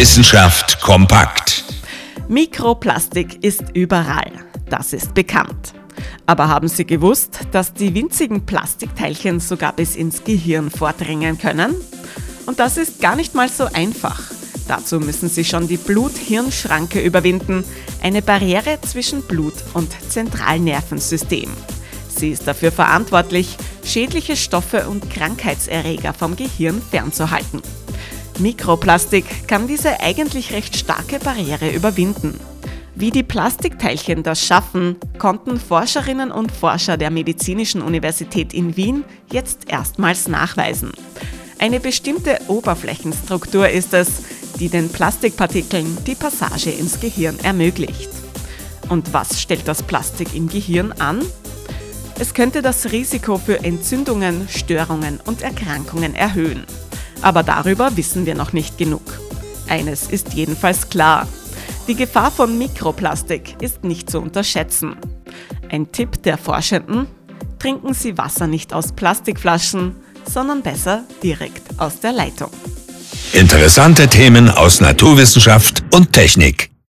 Wissenschaft kompakt. Mikroplastik ist überall. Das ist bekannt. Aber haben Sie gewusst, dass die winzigen Plastikteilchen sogar bis ins Gehirn vordringen können? Und das ist gar nicht mal so einfach. Dazu müssen Sie schon die Blut-Hirn-Schranke überwinden, eine Barriere zwischen Blut und Zentralnervensystem. Sie ist dafür verantwortlich, schädliche Stoffe und Krankheitserreger vom Gehirn fernzuhalten. Mikroplastik kann diese eigentlich recht starke Barriere überwinden. Wie die Plastikteilchen das schaffen, konnten Forscherinnen und Forscher der Medizinischen Universität in Wien jetzt erstmals nachweisen. Eine bestimmte Oberflächenstruktur ist es, die den Plastikpartikeln die Passage ins Gehirn ermöglicht. Und was stellt das Plastik im Gehirn an? Es könnte das Risiko für Entzündungen, Störungen und Erkrankungen erhöhen. Aber darüber wissen wir noch nicht genug. Eines ist jedenfalls klar. Die Gefahr von Mikroplastik ist nicht zu unterschätzen. Ein Tipp der Forschenden? Trinken Sie Wasser nicht aus Plastikflaschen, sondern besser direkt aus der Leitung. Interessante Themen aus Naturwissenschaft und Technik.